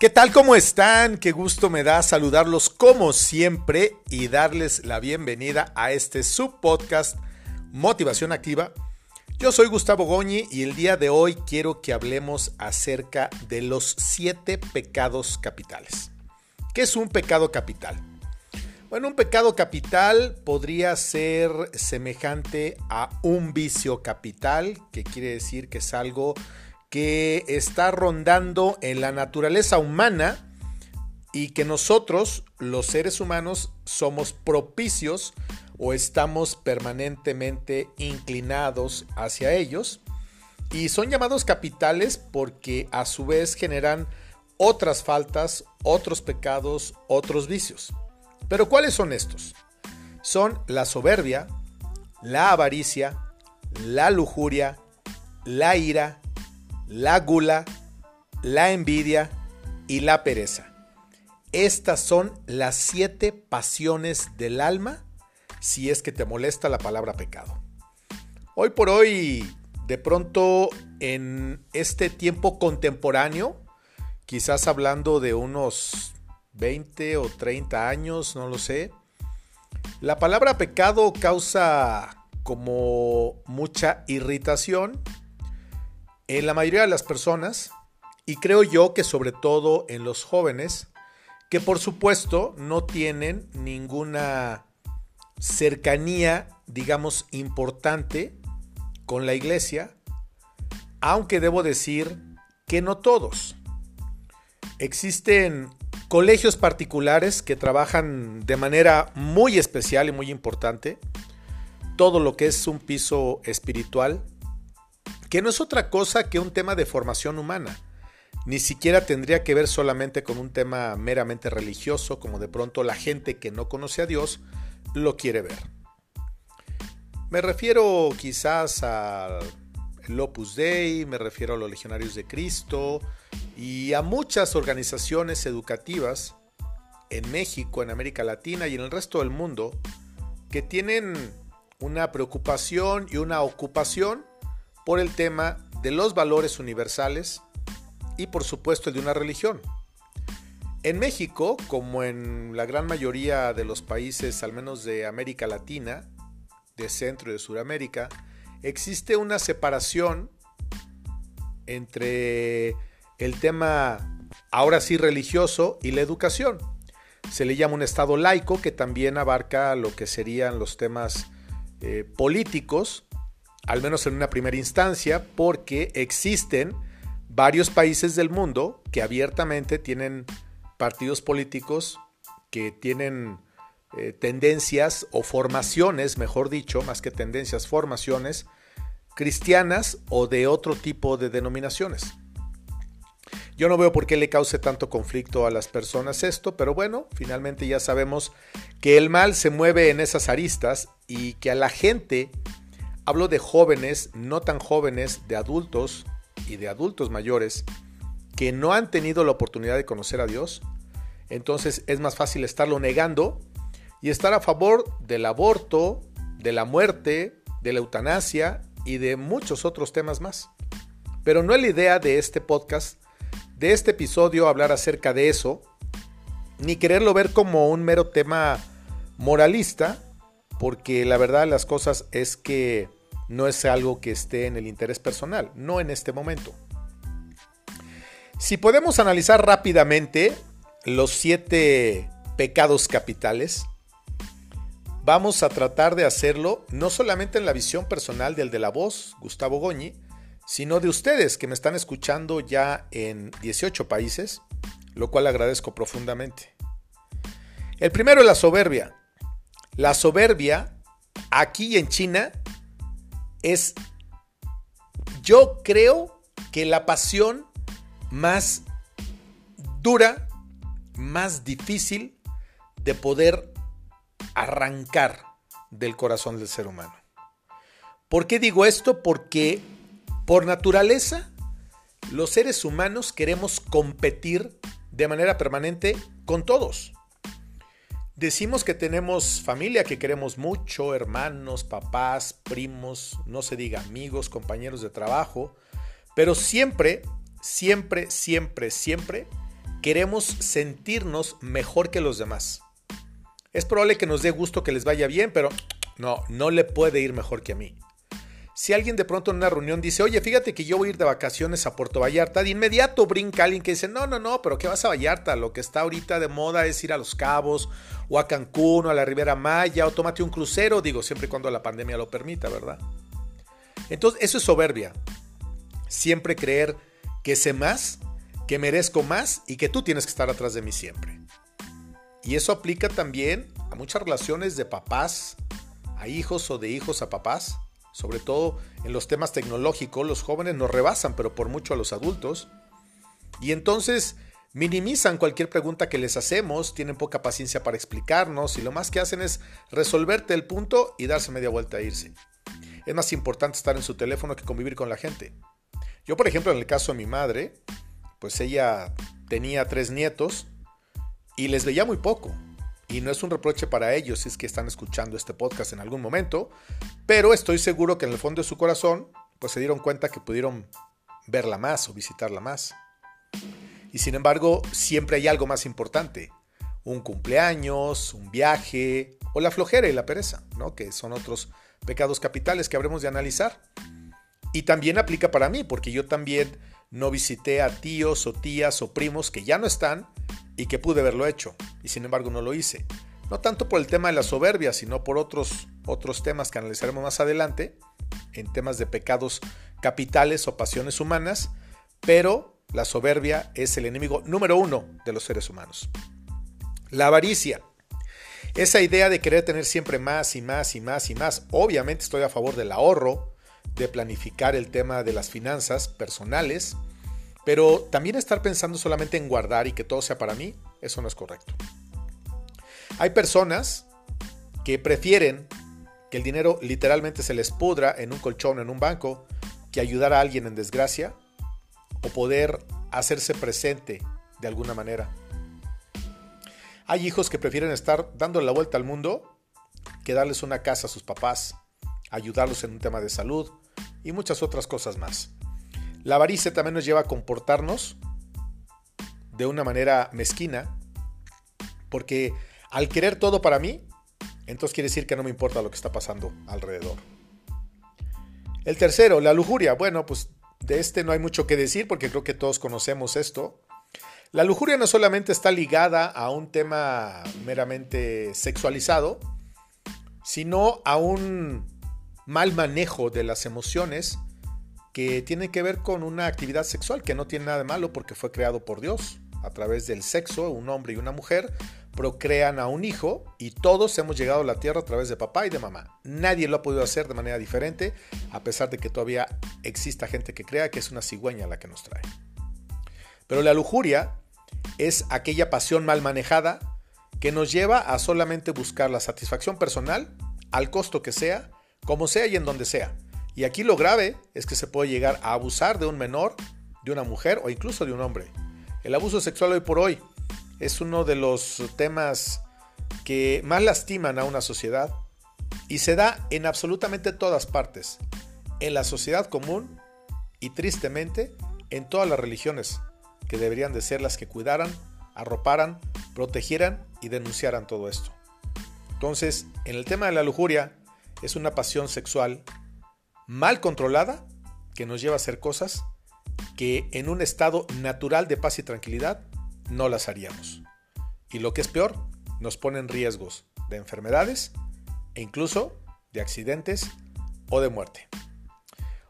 ¿Qué tal? ¿Cómo están? Qué gusto me da saludarlos como siempre y darles la bienvenida a este subpodcast Motivación Activa. Yo soy Gustavo Goñi y el día de hoy quiero que hablemos acerca de los siete pecados capitales. ¿Qué es un pecado capital? Bueno, un pecado capital podría ser semejante a un vicio capital, que quiere decir que es algo que está rondando en la naturaleza humana y que nosotros, los seres humanos, somos propicios o estamos permanentemente inclinados hacia ellos. Y son llamados capitales porque a su vez generan otras faltas, otros pecados, otros vicios. Pero ¿cuáles son estos? Son la soberbia, la avaricia, la lujuria, la ira, la gula, la envidia y la pereza. Estas son las siete pasiones del alma si es que te molesta la palabra pecado. Hoy por hoy, de pronto en este tiempo contemporáneo, quizás hablando de unos 20 o 30 años, no lo sé, la palabra pecado causa como mucha irritación en la mayoría de las personas, y creo yo que sobre todo en los jóvenes, que por supuesto no tienen ninguna cercanía, digamos, importante con la iglesia, aunque debo decir que no todos. Existen colegios particulares que trabajan de manera muy especial y muy importante todo lo que es un piso espiritual, que no es otra cosa que un tema de formación humana. Ni siquiera tendría que ver solamente con un tema meramente religioso, como de pronto la gente que no conoce a Dios lo quiere ver. Me refiero quizás al Opus Dei, me refiero a los Legionarios de Cristo y a muchas organizaciones educativas en México, en América Latina y en el resto del mundo que tienen una preocupación y una ocupación por el tema de los valores universales y por supuesto el de una religión. En México, como en la gran mayoría de los países, al menos de América Latina, de Centro y de Sudamérica, existe una separación entre el tema, ahora sí religioso, y la educación. Se le llama un Estado laico que también abarca lo que serían los temas eh, políticos al menos en una primera instancia, porque existen varios países del mundo que abiertamente tienen partidos políticos que tienen eh, tendencias o formaciones, mejor dicho, más que tendencias, formaciones cristianas o de otro tipo de denominaciones. Yo no veo por qué le cause tanto conflicto a las personas esto, pero bueno, finalmente ya sabemos que el mal se mueve en esas aristas y que a la gente Hablo de jóvenes, no tan jóvenes, de adultos y de adultos mayores que no han tenido la oportunidad de conocer a Dios. Entonces es más fácil estarlo negando y estar a favor del aborto, de la muerte, de la eutanasia y de muchos otros temas más. Pero no es la idea de este podcast, de este episodio, hablar acerca de eso, ni quererlo ver como un mero tema moralista, porque la verdad de las cosas es que no es algo que esté en el interés personal, no en este momento. Si podemos analizar rápidamente los siete pecados capitales, vamos a tratar de hacerlo no solamente en la visión personal del de la voz, Gustavo Goñi, sino de ustedes que me están escuchando ya en 18 países, lo cual agradezco profundamente. El primero es la soberbia. La soberbia aquí en China es, yo creo que la pasión más dura, más difícil de poder arrancar del corazón del ser humano. ¿Por qué digo esto? Porque por naturaleza los seres humanos queremos competir de manera permanente con todos. Decimos que tenemos familia que queremos mucho, hermanos, papás, primos, no se diga amigos, compañeros de trabajo, pero siempre, siempre, siempre, siempre queremos sentirnos mejor que los demás. Es probable que nos dé gusto que les vaya bien, pero no, no le puede ir mejor que a mí. Si alguien de pronto en una reunión dice, oye, fíjate que yo voy a ir de vacaciones a Puerto Vallarta, de inmediato brinca alguien que dice, no, no, no, pero ¿qué vas a Vallarta? Lo que está ahorita de moda es ir a Los Cabos, o a Cancún, o a la Ribera Maya, o tómate un crucero, digo, siempre cuando la pandemia lo permita, ¿verdad? Entonces, eso es soberbia. Siempre creer que sé más, que merezco más y que tú tienes que estar atrás de mí siempre. Y eso aplica también a muchas relaciones de papás a hijos o de hijos a papás sobre todo en los temas tecnológicos, los jóvenes nos rebasan, pero por mucho a los adultos. Y entonces minimizan cualquier pregunta que les hacemos, tienen poca paciencia para explicarnos y lo más que hacen es resolverte el punto y darse media vuelta a irse. Es más importante estar en su teléfono que convivir con la gente. Yo, por ejemplo, en el caso de mi madre, pues ella tenía tres nietos y les veía muy poco. Y no es un reproche para ellos si es que están escuchando este podcast en algún momento, pero estoy seguro que en el fondo de su corazón, pues se dieron cuenta que pudieron verla más o visitarla más. Y sin embargo, siempre hay algo más importante. Un cumpleaños, un viaje o la flojera y la pereza, ¿no? Que son otros pecados capitales que habremos de analizar. Y también aplica para mí, porque yo también no visité a tíos o tías o primos que ya no están y que pude haberlo hecho, y sin embargo no lo hice. No tanto por el tema de la soberbia, sino por otros, otros temas que analizaremos más adelante, en temas de pecados capitales o pasiones humanas, pero la soberbia es el enemigo número uno de los seres humanos. La avaricia. Esa idea de querer tener siempre más y más y más y más. Obviamente estoy a favor del ahorro, de planificar el tema de las finanzas personales, pero también estar pensando solamente en guardar y que todo sea para mí, eso no es correcto. Hay personas que prefieren que el dinero literalmente se les pudra en un colchón, en un banco, que ayudar a alguien en desgracia o poder hacerse presente de alguna manera. Hay hijos que prefieren estar dando la vuelta al mundo que darles una casa a sus papás, ayudarlos en un tema de salud y muchas otras cosas más. La avaricia también nos lleva a comportarnos de una manera mezquina, porque al querer todo para mí, entonces quiere decir que no me importa lo que está pasando alrededor. El tercero, la lujuria. Bueno, pues de este no hay mucho que decir porque creo que todos conocemos esto. La lujuria no solamente está ligada a un tema meramente sexualizado, sino a un mal manejo de las emociones que tiene que ver con una actividad sexual que no tiene nada de malo porque fue creado por Dios. A través del sexo, un hombre y una mujer procrean a un hijo y todos hemos llegado a la tierra a través de papá y de mamá. Nadie lo ha podido hacer de manera diferente, a pesar de que todavía exista gente que crea que es una cigüeña la que nos trae. Pero la lujuria es aquella pasión mal manejada que nos lleva a solamente buscar la satisfacción personal, al costo que sea, como sea y en donde sea y aquí lo grave es que se puede llegar a abusar de un menor, de una mujer o incluso de un hombre. El abuso sexual hoy por hoy es uno de los temas que más lastiman a una sociedad y se da en absolutamente todas partes, en la sociedad común y tristemente en todas las religiones, que deberían de ser las que cuidaran, arroparan, protegieran y denunciaran todo esto. Entonces, en el tema de la lujuria, es una pasión sexual mal controlada que nos lleva a hacer cosas que en un estado natural de paz y tranquilidad no las haríamos. Y lo que es peor, nos pone en riesgos de enfermedades e incluso de accidentes o de muerte.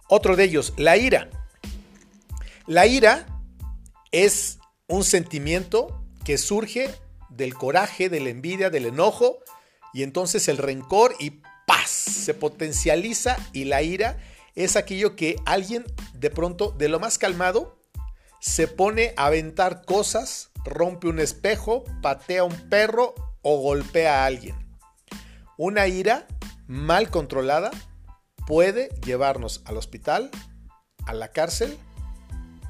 Otro de ellos, la ira. La ira es un sentimiento que surge del coraje, de la envidia, del enojo y entonces el rencor y se potencializa y la ira es aquello que alguien de pronto, de lo más calmado, se pone a aventar cosas, rompe un espejo, patea a un perro o golpea a alguien. Una ira mal controlada puede llevarnos al hospital, a la cárcel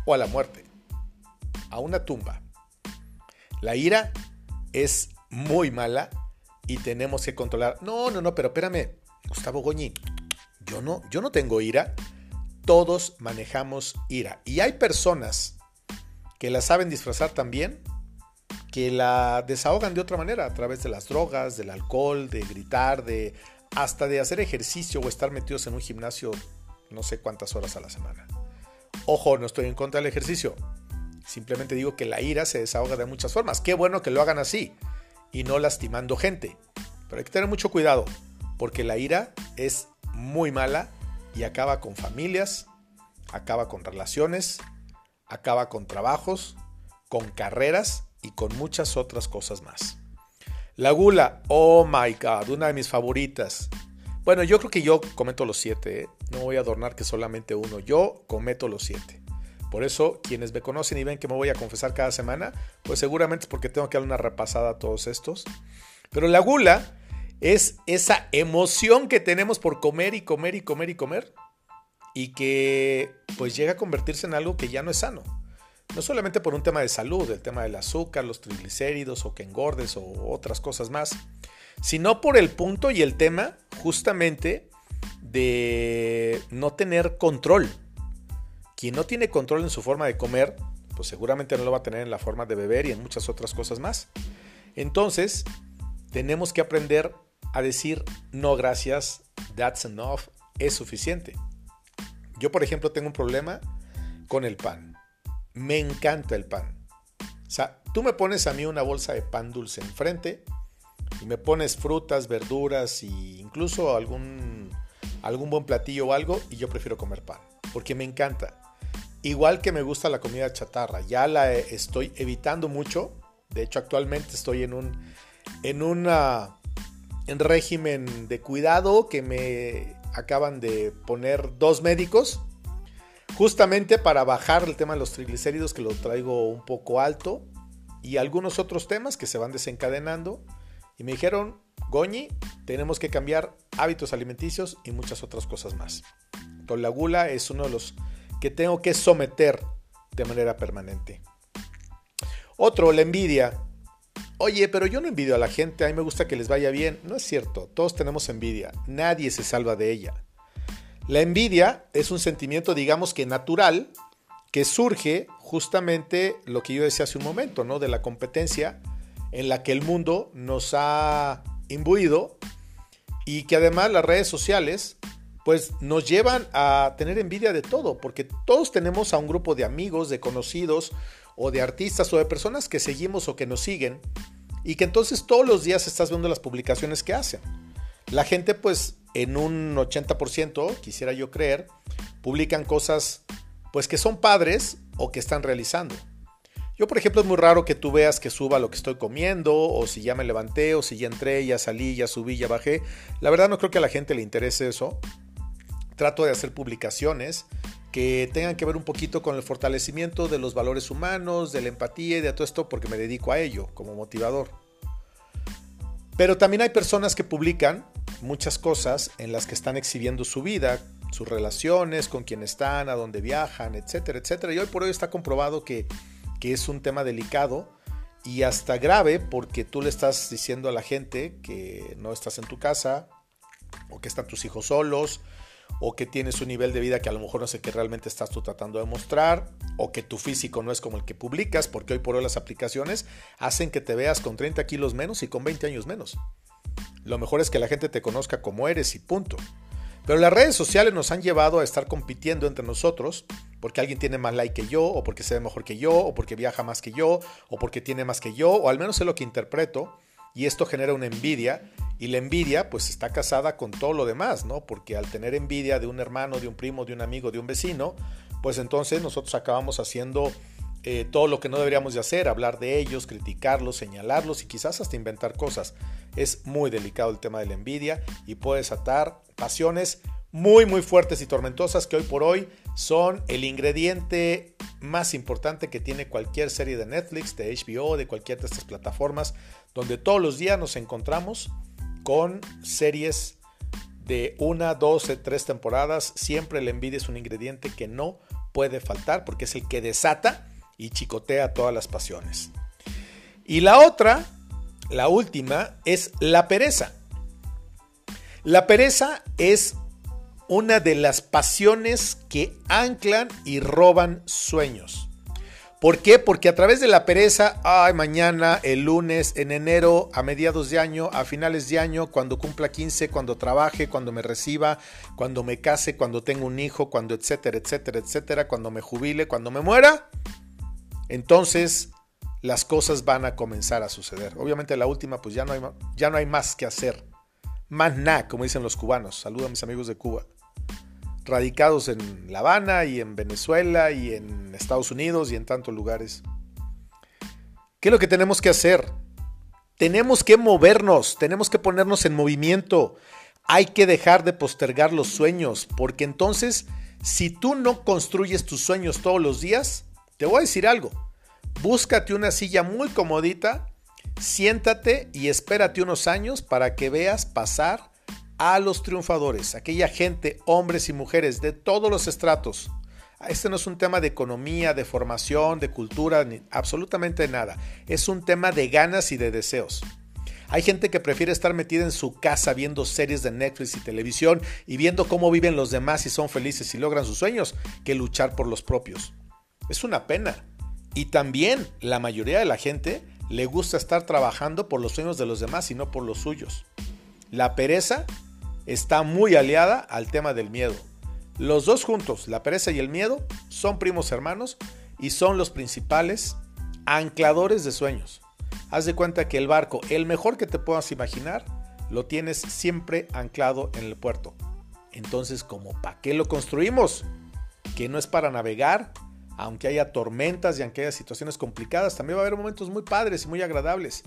o a la muerte, a una tumba. La ira es muy mala y tenemos que controlar. No, no, no, pero espérame. Gustavo Goñi, yo no, yo no tengo ira. Todos manejamos ira. Y hay personas que la saben disfrazar también que la desahogan de otra manera, a través de las drogas, del alcohol, de gritar, de hasta de hacer ejercicio o estar metidos en un gimnasio no sé cuántas horas a la semana. Ojo, no estoy en contra del ejercicio. Simplemente digo que la ira se desahoga de muchas formas. Qué bueno que lo hagan así y no lastimando gente. Pero hay que tener mucho cuidado porque la ira es muy mala y acaba con familias, acaba con relaciones, acaba con trabajos, con carreras y con muchas otras cosas más. La gula, oh my god, una de mis favoritas. Bueno, yo creo que yo cometo los siete, ¿eh? no voy a adornar que solamente uno, yo cometo los siete. Por eso, quienes me conocen y ven que me voy a confesar cada semana, pues seguramente es porque tengo que dar una repasada a todos estos. Pero la gula es esa emoción que tenemos por comer y comer y comer y comer y que pues llega a convertirse en algo que ya no es sano. No solamente por un tema de salud, el tema del azúcar, los triglicéridos o que engordes o otras cosas más, sino por el punto y el tema justamente de no tener control. Quien no tiene control en su forma de comer, pues seguramente no lo va a tener en la forma de beber y en muchas otras cosas más. Entonces, tenemos que aprender a decir no gracias, that's enough, es suficiente. Yo, por ejemplo, tengo un problema con el pan. Me encanta el pan. O sea, tú me pones a mí una bolsa de pan dulce enfrente y me pones frutas, verduras e incluso algún, algún buen platillo o algo y yo prefiero comer pan porque me encanta. Igual que me gusta la comida chatarra, ya la estoy evitando mucho. De hecho, actualmente estoy en un en una en régimen de cuidado que me acaban de poner dos médicos justamente para bajar el tema de los triglicéridos que lo traigo un poco alto y algunos otros temas que se van desencadenando y me dijeron, Goñi, tenemos que cambiar hábitos alimenticios y muchas otras cosas más. La gula es uno de los que tengo que someter de manera permanente. Otro, la envidia. Oye, pero yo no envidio a la gente, a mí me gusta que les vaya bien. No es cierto, todos tenemos envidia, nadie se salva de ella. La envidia es un sentimiento, digamos que natural, que surge justamente lo que yo decía hace un momento, ¿no? De la competencia en la que el mundo nos ha imbuido y que además las redes sociales pues nos llevan a tener envidia de todo, porque todos tenemos a un grupo de amigos, de conocidos o de artistas o de personas que seguimos o que nos siguen y que entonces todos los días estás viendo las publicaciones que hacen. La gente pues en un 80%, quisiera yo creer, publican cosas pues que son padres o que están realizando. Yo, por ejemplo, es muy raro que tú veas que suba lo que estoy comiendo, o si ya me levanté, o si ya entré, ya salí, ya subí, ya bajé. La verdad no creo que a la gente le interese eso. Trato de hacer publicaciones que tengan que ver un poquito con el fortalecimiento de los valores humanos, de la empatía y de todo esto, porque me dedico a ello como motivador. Pero también hay personas que publican muchas cosas en las que están exhibiendo su vida, sus relaciones, con quién están, a dónde viajan, etcétera, etcétera. Y hoy por hoy está comprobado que que es un tema delicado y hasta grave porque tú le estás diciendo a la gente que no estás en tu casa o que están tus hijos solos o que tienes un nivel de vida que a lo mejor no sé qué realmente estás tú tratando de mostrar o que tu físico no es como el que publicas porque hoy por hoy las aplicaciones hacen que te veas con 30 kilos menos y con 20 años menos. Lo mejor es que la gente te conozca como eres y punto. Pero las redes sociales nos han llevado a estar compitiendo entre nosotros porque alguien tiene más like que yo, o porque se ve mejor que yo, o porque viaja más que yo, o porque tiene más que yo, o al menos es lo que interpreto, y esto genera una envidia, y la envidia pues está casada con todo lo demás, ¿no? Porque al tener envidia de un hermano, de un primo, de un amigo, de un vecino, pues entonces nosotros acabamos haciendo eh, todo lo que no deberíamos de hacer, hablar de ellos, criticarlos, señalarlos y quizás hasta inventar cosas. Es muy delicado el tema de la envidia y puede desatar pasiones muy muy fuertes y tormentosas que hoy por hoy son el ingrediente más importante que tiene cualquier serie de Netflix, de HBO, de cualquier de estas plataformas, donde todos los días nos encontramos con series de una, dos, tres temporadas. Siempre la envidia es un ingrediente que no puede faltar porque es el que desata y chicotea todas las pasiones. Y la otra, la última, es la pereza. La pereza es una de las pasiones que anclan y roban sueños. ¿Por qué? Porque a través de la pereza, ay, mañana, el lunes, en enero, a mediados de año, a finales de año, cuando cumpla 15, cuando trabaje, cuando me reciba, cuando me case, cuando tenga un hijo, cuando etcétera, etcétera, etcétera, cuando me jubile, cuando me muera, entonces las cosas van a comenzar a suceder. Obviamente la última, pues ya no hay, ya no hay más que hacer. Más nada, como dicen los cubanos. Saludo a mis amigos de Cuba radicados en La Habana y en Venezuela y en Estados Unidos y en tantos lugares. ¿Qué es lo que tenemos que hacer? Tenemos que movernos, tenemos que ponernos en movimiento. Hay que dejar de postergar los sueños, porque entonces, si tú no construyes tus sueños todos los días, te voy a decir algo. Búscate una silla muy comodita, siéntate y espérate unos años para que veas pasar a los triunfadores, aquella gente, hombres y mujeres de todos los estratos. Este no es un tema de economía, de formación, de cultura, ni absolutamente nada. Es un tema de ganas y de deseos. Hay gente que prefiere estar metida en su casa viendo series de Netflix y televisión y viendo cómo viven los demás y son felices y logran sus sueños que luchar por los propios. Es una pena. Y también la mayoría de la gente le gusta estar trabajando por los sueños de los demás y no por los suyos. La pereza está muy aliada al tema del miedo. Los dos juntos, la pereza y el miedo, son primos hermanos y son los principales ancladores de sueños. Haz de cuenta que el barco, el mejor que te puedas imaginar, lo tienes siempre anclado en el puerto. Entonces, ¿cómo para qué lo construimos? Que no es para navegar, aunque haya tormentas y aunque haya situaciones complicadas, también va a haber momentos muy padres y muy agradables.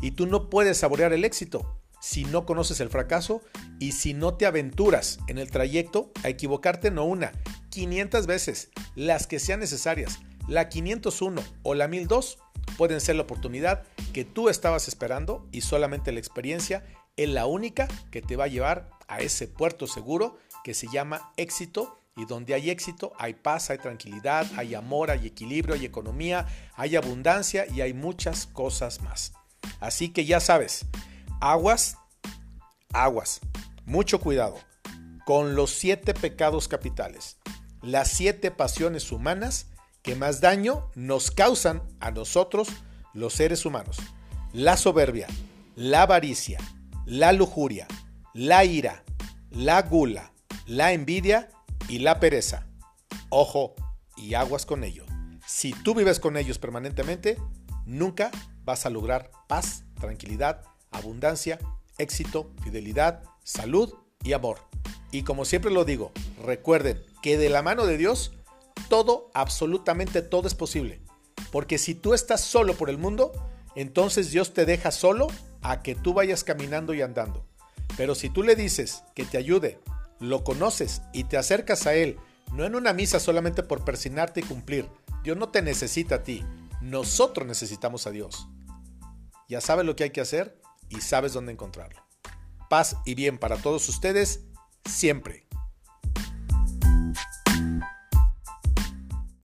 Y tú no puedes saborear el éxito si no conoces el fracaso y si no te aventuras en el trayecto a equivocarte no una, 500 veces, las que sean necesarias. La 501 o la 1002 pueden ser la oportunidad que tú estabas esperando y solamente la experiencia es la única que te va a llevar a ese puerto seguro que se llama éxito y donde hay éxito hay paz, hay tranquilidad, hay amor, hay equilibrio, hay economía, hay abundancia y hay muchas cosas más. Así que ya sabes, Aguas, aguas, mucho cuidado con los siete pecados capitales, las siete pasiones humanas que más daño nos causan a nosotros los seres humanos. La soberbia, la avaricia, la lujuria, la ira, la gula, la envidia y la pereza. Ojo y aguas con ello. Si tú vives con ellos permanentemente, nunca vas a lograr paz, tranquilidad, abundancia, éxito, fidelidad, salud y amor. Y como siempre lo digo, recuerden que de la mano de Dios, todo, absolutamente todo es posible. Porque si tú estás solo por el mundo, entonces Dios te deja solo a que tú vayas caminando y andando. Pero si tú le dices que te ayude, lo conoces y te acercas a Él, no en una misa solamente por persinarte y cumplir, Dios no te necesita a ti, nosotros necesitamos a Dios. ¿Ya sabes lo que hay que hacer? Y sabes dónde encontrarlo. Paz y bien para todos ustedes siempre.